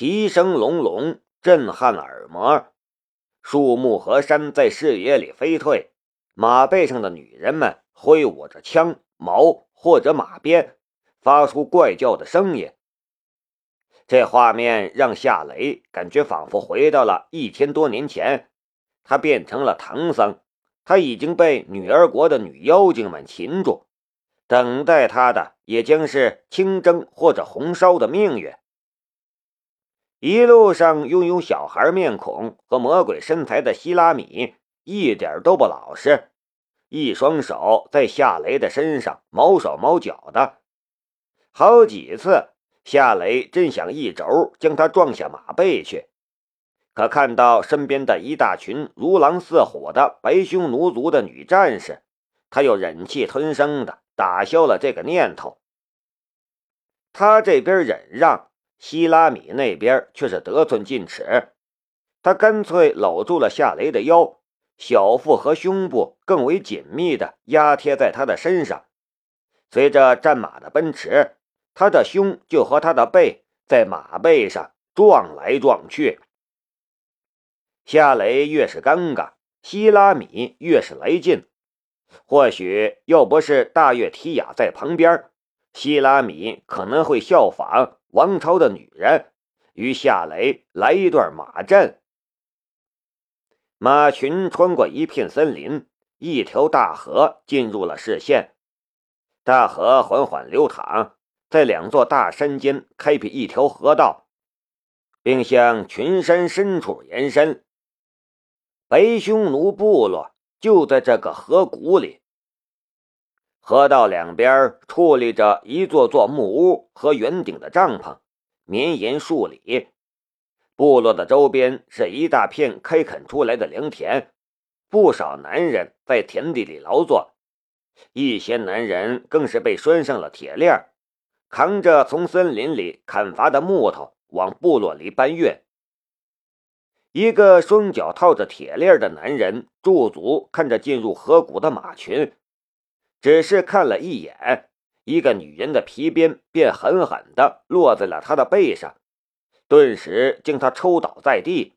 蹄声隆隆，震撼耳膜。树木和山在视野里飞退，马背上的女人们挥舞着枪、矛或者马鞭，发出怪叫的声音。这画面让夏雷感觉仿佛回到了一千多年前，他变成了唐僧，他已经被女儿国的女妖精们擒住，等待他的也将是清蒸或者红烧的命运。一路上拥有小孩面孔和魔鬼身材的希拉米一点都不老实，一双手在夏雷的身上毛手毛脚的，好几次夏雷真想一肘将他撞下马背去，可看到身边的一大群如狼似虎的白匈奴族的女战士，他又忍气吞声的打消了这个念头。他这边忍让。希拉米那边却是得寸进尺，他干脆搂住了夏雷的腰，小腹和胸部更为紧密地压贴在他的身上。随着战马的奔驰，他的胸就和他的背在马背上撞来撞去。夏雷越是尴尬，希拉米越是来劲。或许要不是大月提雅在旁边，希拉米可能会效仿。王超的女人与夏雷来一段马阵。马群穿过一片森林，一条大河进入了视线。大河缓缓流淌，在两座大山间开辟一条河道，并向群山深处延伸。白匈奴部落就在这个河谷里。河道两边矗立着一座座木屋和圆顶的帐篷，绵延数里。部落的周边是一大片开垦出来的良田，不少男人在田地里劳作，一些男人更是被拴上了铁链，扛着从森林里砍伐的木头往部落里搬运。一个双脚套着铁链的男人驻足看着进入河谷的马群。只是看了一眼，一个女人的皮鞭便狠狠地落在了他的背上，顿时将他抽倒在地。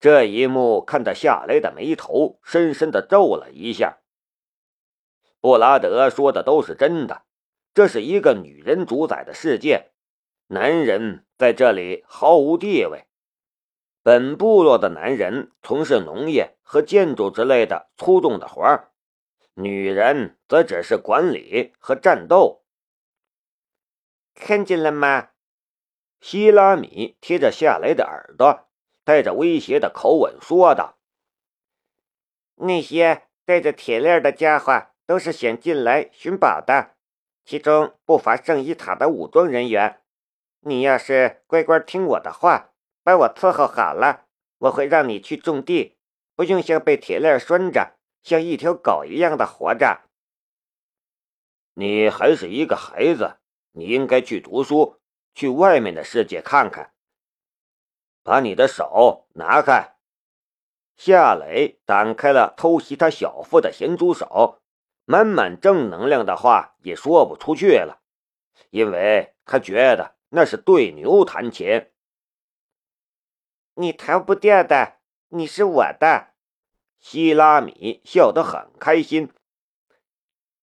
这一幕看得夏雷的眉头深深的皱了一下。布拉德说的都是真的，这是一个女人主宰的世界，男人在这里毫无地位。本部落的男人从事农业和建筑之类的粗重的活儿。女人则只是管理和战斗。看见了吗？希拉米贴着夏雷的耳朵，带着威胁的口吻说道：“那些带着铁链的家伙都是想进来寻宝的，其中不乏圣伊塔的武装人员。你要是乖乖听我的话，把我伺候好了，我会让你去种地，不用像被铁链拴着。”像一条狗一样的活着。你还是一个孩子，你应该去读书，去外面的世界看看。把你的手拿开！夏磊打开了偷袭他小腹的咸猪手，满满正能量的话也说不出去了，因为他觉得那是对牛弹琴。你逃不掉的，你是我的。希拉米笑得很开心。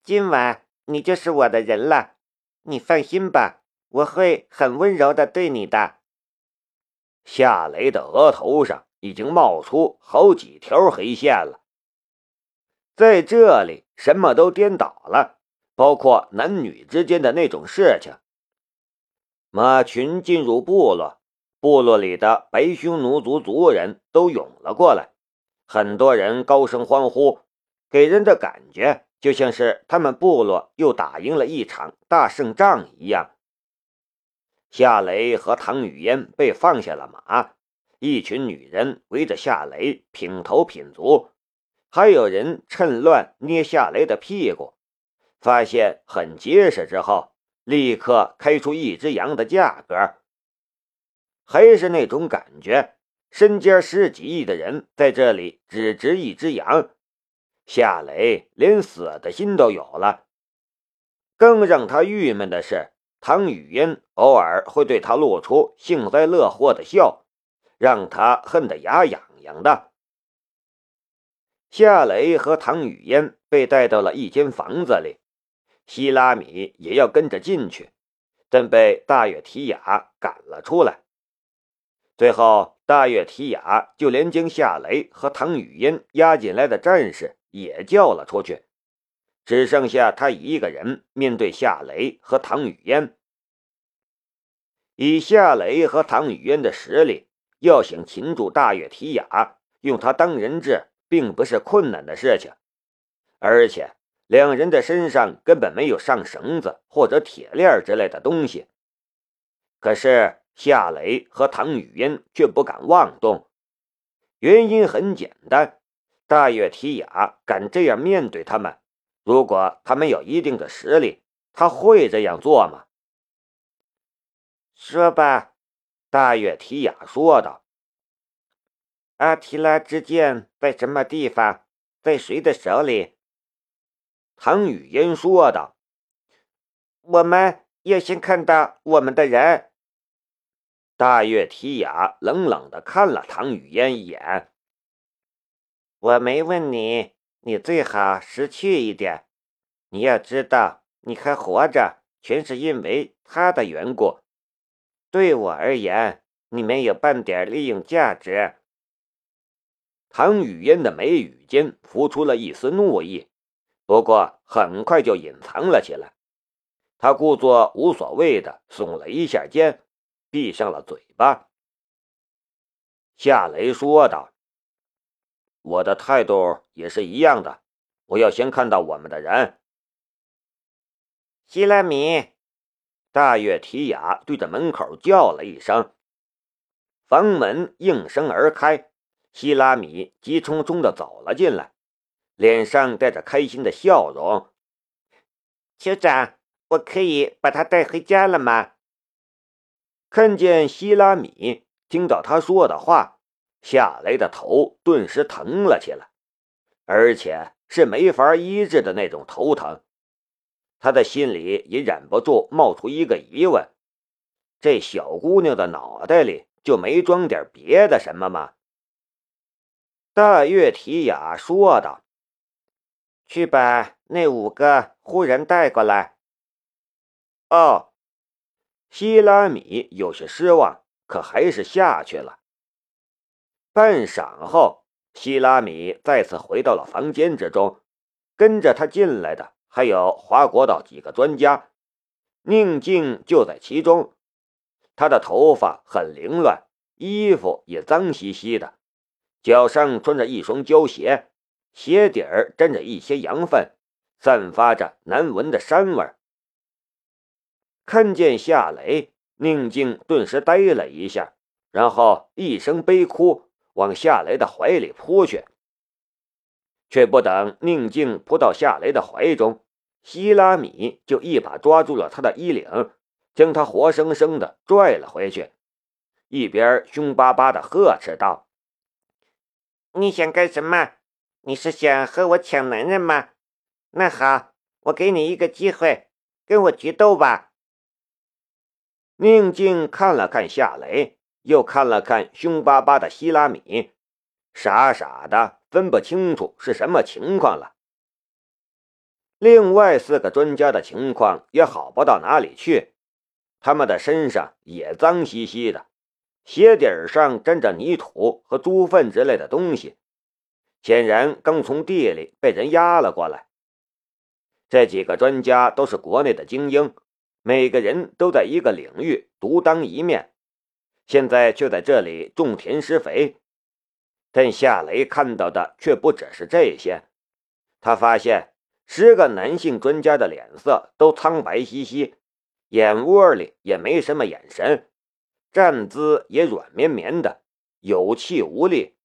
今晚你就是我的人了，你放心吧，我会很温柔的对你的。夏雷的额头上已经冒出好几条黑线了。在这里，什么都颠倒了，包括男女之间的那种事情。马群进入部落，部落里的白匈奴族族人都涌了过来。很多人高声欢呼，给人的感觉就像是他们部落又打赢了一场大胜仗一样。夏雷和唐雨嫣被放下了马，一群女人围着夏雷品头品足，还有人趁乱捏夏雷的屁股，发现很结实之后，立刻开出一只羊的价格，还是那种感觉。身家十几亿的人在这里只值一只羊，夏雷连死的心都有了。更让他郁闷的是，唐雨嫣偶尔会对他露出幸灾乐祸的笑，让他恨得牙痒痒的。夏雷和唐雨嫣被带到了一间房子里，希拉米也要跟着进去，但被大月提雅赶了出来。最后，大月提雅就连将夏雷和唐雨嫣押进来的战士也叫了出去。只剩下他一个人面对夏雷和唐雨嫣。以夏雷和唐雨嫣的实力，要想擒住大月提雅，用他当人质，并不是困难的事情。而且两人的身上根本没有上绳子或者铁链之类的东西。可是夏雷和唐雨嫣却不敢妄动，原因很简单：大月提雅敢这样面对他们。如果他们有一定的实力，他会这样做吗？说吧，大月提雅说道。阿提拉之剑在什么地方？在谁的手里？唐雨嫣说道。我们要先看到我们的人。大月提雅冷冷的看了唐雨嫣一眼。我没问你。你最好识趣一点。你要知道，你还活着，全是因为他的缘故。对我而言，你没有半点利用价值。唐雨嫣的眉宇间浮出了一丝怒意，不过很快就隐藏了起来。他故作无所谓的耸了一下肩，闭上了嘴巴。夏雷说道。我的态度也是一样的，我要先看到我们的人。希拉米，大月提雅对着门口叫了一声，房门应声而开，希拉米急匆匆的走了进来，脸上带着开心的笑容。酋长，我可以把他带回家了吗？看见希拉米，听到他说的话。夏雷的头顿时疼了起来，而且是没法医治的那种头疼。他的心里也忍不住冒出一个疑问：这小姑娘的脑袋里就没装点别的什么吗？大月提雅说道：“去把那五个忽人带过来。”哦，希拉米有些失望，可还是下去了。半晌后，希拉米再次回到了房间之中，跟着他进来的还有华国岛几个专家，宁静就在其中。他的头发很凌乱，衣服也脏兮兮的，脚上穿着一双胶鞋，鞋底儿沾着一些羊粪，散发着难闻的膻味。看见夏雷，宁静顿时呆了一下，然后一声悲哭。往夏雷的怀里扑去，却不等宁静扑到夏雷的怀中，希拉米就一把抓住了他的衣领，将他活生生的拽了回去，一边凶巴巴的呵斥道：“你想干什么？你是想和我抢男人吗？那好，我给你一个机会，跟我决斗吧。”宁静看了看夏雷。又看了看凶巴巴的希拉米，傻傻的分不清楚是什么情况了。另外四个专家的情况也好不到哪里去，他们的身上也脏兮兮的，鞋底上沾着泥土和猪粪之类的东西，显然刚从地里被人压了过来。这几个专家都是国内的精英，每个人都在一个领域独当一面。现在却在这里种田施肥，但夏雷看到的却不只是这些。他发现十个男性专家的脸色都苍白兮兮，眼窝里也没什么眼神，站姿也软绵绵的，有气无力。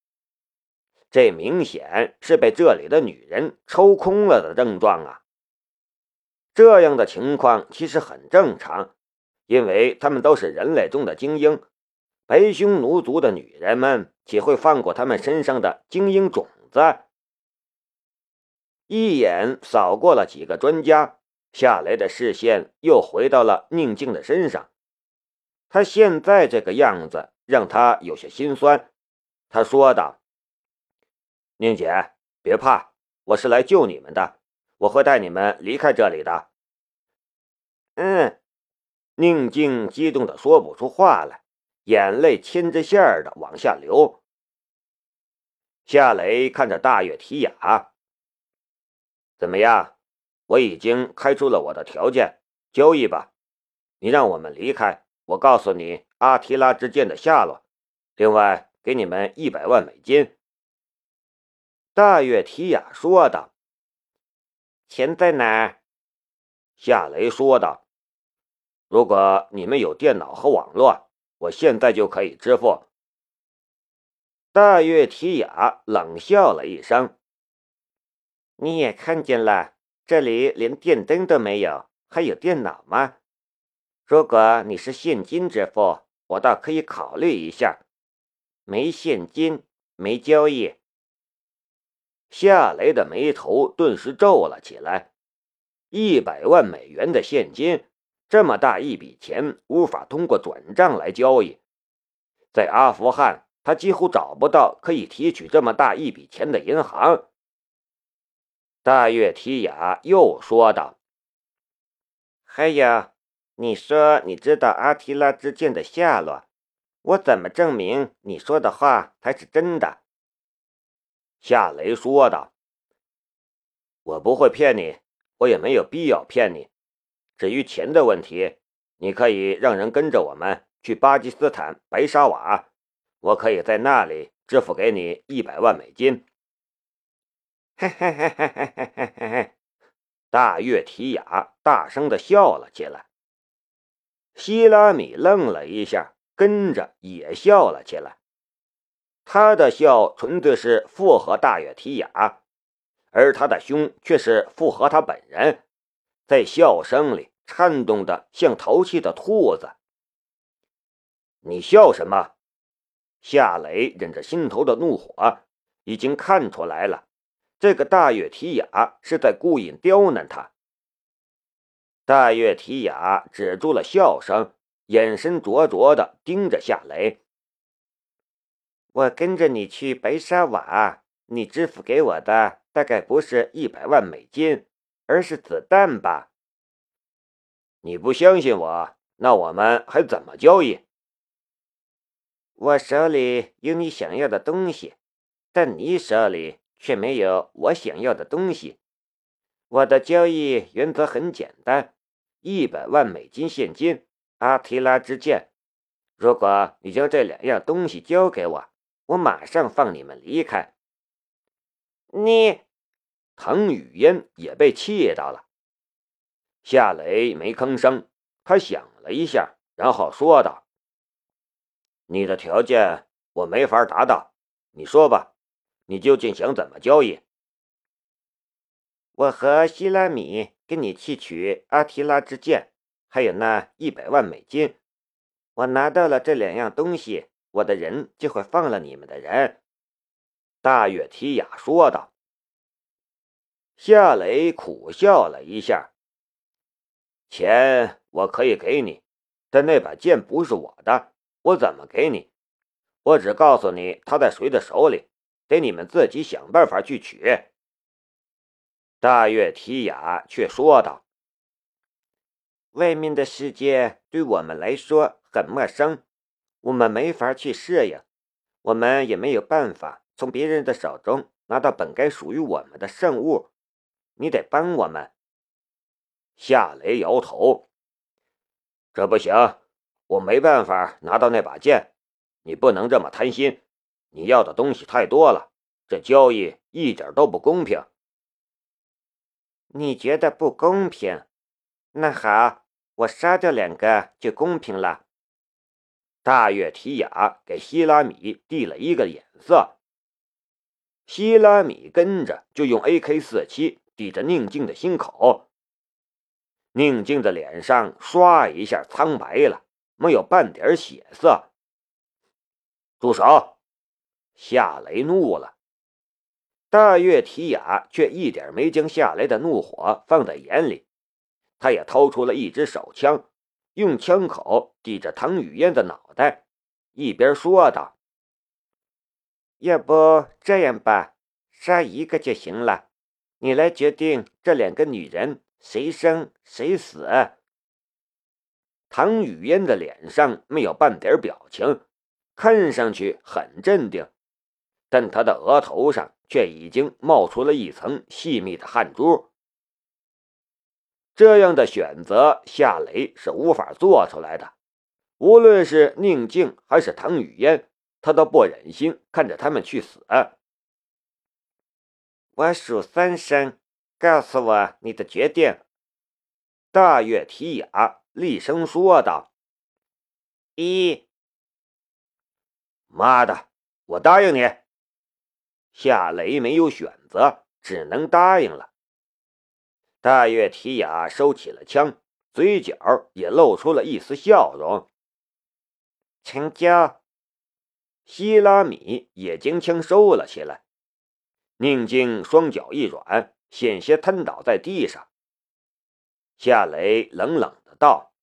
这明显是被这里的女人抽空了的症状啊！这样的情况其实很正常，因为他们都是人类中的精英。白匈奴族的女人们岂会放过他们身上的精英种子？一眼扫过了几个专家，夏雷的视线又回到了宁静的身上。他现在这个样子让他有些心酸。他说道：“宁姐，别怕，我是来救你们的，我会带你们离开这里的。”嗯，宁静激动的说不出话来，眼泪牵着线儿的往下流。夏雷看着大月提雅：“怎么样？我已经开出了我的条件，交易吧。你让我们离开，我告诉你阿提拉之剑的下落。另外，给你们一百万美金。”大月提雅说道。“钱在哪儿？”夏雷说道：“如果你们有电脑和网络，我现在就可以支付。”大月提雅冷笑了一声：“你也看见了，这里连电灯都没有，还有电脑吗？如果你是现金支付，我倒可以考虑一下。没现金，没交易。”夏雷的眉头顿时皱了起来。一百万美元的现金，这么大一笔钱，无法通过转账来交易，在阿富汗。他几乎找不到可以提取这么大一笔钱的银行。大月提雅又说道：“还有，你说你知道阿提拉之剑的下落，我怎么证明你说的话才是真的？”夏雷说道：“我不会骗你，我也没有必要骗你。至于钱的问题，你可以让人跟着我们去巴基斯坦白沙瓦。”我可以在那里支付给你一百万美金。嘿嘿嘿嘿嘿嘿嘿嘿嘿！大月提雅大声的笑了起来。希拉米愣了一下，跟着也笑了起来。他的笑纯粹是附和大月提雅，而他的胸却是附和他本人，在笑声里颤动的像淘气的兔子。你笑什么？夏雷忍着心头的怒火，已经看出来了，这个大月提雅是在故意刁难他。大月提雅止住了笑声，眼神灼灼的盯着夏雷：“我跟着你去白沙瓦，你支付给我的大概不是一百万美金，而是子弹吧？你不相信我，那我们还怎么交易？”我手里有你想要的东西，但你手里却没有我想要的东西。我的交易原则很简单：一百万美金现金，阿提拉之剑。如果你将这两样东西交给我，我马上放你们离开。你，唐雨嫣也被气到了。夏雷没吭声，他想了一下，然后说道。你的条件我没法达到，你说吧，你究竟想怎么交易？我和希拉米跟你去取阿提拉之剑，还有那一百万美金。我拿到了这两样东西，我的人就会放了你们的人。”大月提雅说道。夏雷苦笑了一下：“钱我可以给你，但那把剑不是我的。”我怎么给你？我只告诉你他在谁的手里，得你们自己想办法去取。大月提雅却说道：“外面的世界对我们来说很陌生，我们没法去适应，我们也没有办法从别人的手中拿到本该属于我们的圣物。你得帮我们。”夏雷摇头：“这不行。”我没办法拿到那把剑，你不能这么贪心。你要的东西太多了，这交易一点都不公平。你觉得不公平？那好，我杀掉两个就公平了。大月提雅给希拉米递了一个眼色，希拉米跟着就用 AK 四七抵着宁静的心口。宁静的脸上唰一下苍白了。没有半点血色。住手！夏雷怒了。大月提雅却一点没将夏雷的怒火放在眼里，他也掏出了一支手枪，用枪口抵着唐雨嫣的脑袋，一边说道：“要不这样吧，杀一个就行了，你来决定这两个女人谁生谁死。”唐雨嫣的脸上没有半点表情，看上去很镇定，但她的额头上却已经冒出了一层细密的汗珠。这样的选择，夏雷是无法做出来的。无论是宁静还是唐雨嫣，他都不忍心看着他们去死。我数三声，告诉我你的决定。大月提雅厉声说道：“一。”妈的，我答应你。夏雷没有选择，只能答应了。大月提雅收起了枪，嘴角也露出了一丝笑容。成交。希拉米也将枪收了起来。宁静双脚一软，险些瘫倒在地上。夏雷冷冷的道：“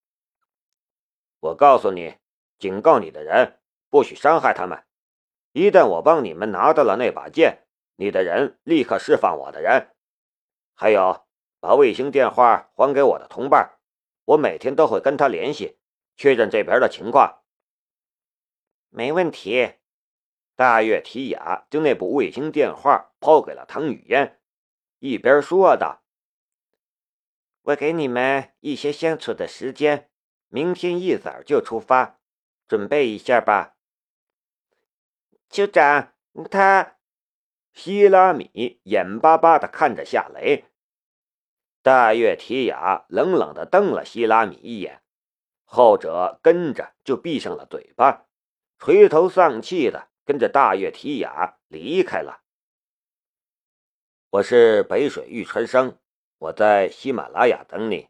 我告诉你，警告你的人，不许伤害他们。一旦我帮你们拿到了那把剑，你的人立刻释放我的人。还有。”把卫星电话还给我的同伴，我每天都会跟他联系，确认这边的情况。没问题。大月提雅将那部卫星电话抛给了唐雨嫣，一边说道：“我给你们一些相处的时间，明天一早就出发，准备一下吧。”酋长，他……希拉米眼巴巴的看着夏雷。大月提雅冷冷地瞪了希拉米一眼，后者跟着就闭上了嘴巴，垂头丧气的跟着大月提雅离开了。我是北水玉川生，我在喜马拉雅等你。